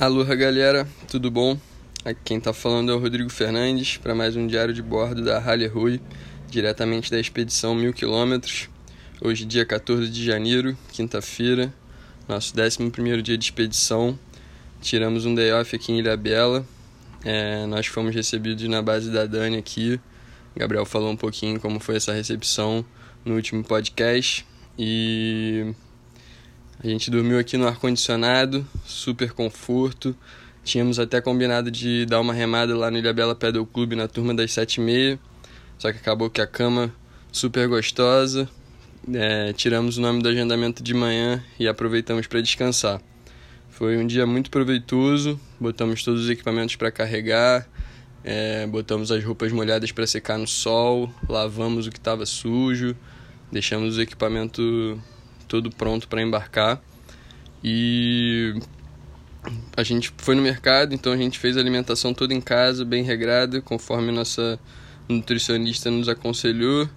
Aloha galera, tudo bom? Aqui quem tá falando é o Rodrigo Fernandes para mais um diário de bordo da Halle Rui, diretamente da expedição 1000 km. Hoje, dia 14 de janeiro, quinta-feira, nosso 11 dia de expedição. Tiramos um day off aqui em Ilha Bela. É, nós fomos recebidos na base da Dani aqui. Gabriel falou um pouquinho como foi essa recepção no último podcast. E a gente dormiu aqui no ar-condicionado, super conforto. Tínhamos até combinado de dar uma remada lá no Ilhabela Pedal Clube na turma das sete e meia. Só que acabou que a cama super gostosa. É, tiramos o nome do agendamento de manhã e aproveitamos para descansar. Foi um dia muito proveitoso. Botamos todos os equipamentos para carregar, é, botamos as roupas molhadas para secar no sol, lavamos o que estava sujo, deixamos o equipamento todo pronto para embarcar. E a gente foi no mercado, então a gente fez a alimentação toda em casa, bem regrada, conforme nossa nutricionista nos aconselhou.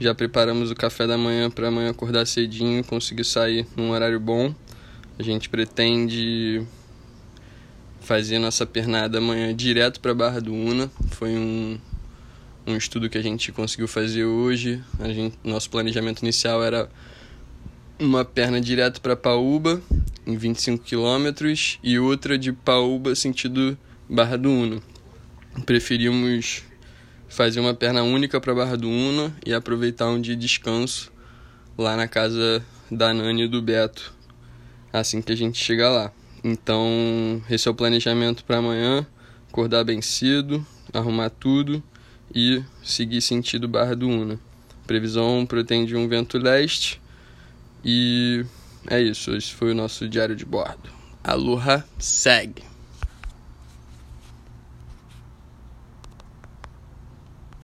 Já preparamos o café da manhã para amanhã acordar cedinho, conseguir sair num horário bom. A gente pretende fazer nossa pernada amanhã direto para Barra do Una. Foi um, um estudo que a gente conseguiu fazer hoje. A gente, nosso planejamento inicial era uma perna direto para Paúba, em 25 quilômetros, e outra de Paúba sentido Barra do Uno. Preferimos fazer uma perna única para Barra do Uno e aproveitar um dia de descanso lá na casa da Nani e do Beto, assim que a gente chegar lá. Então, esse é o planejamento para amanhã: acordar bem cedo, arrumar tudo e seguir sentido Barra do Una. Previsão pretende um vento leste e é isso, esse foi o nosso diário de bordo. Aloha, segue!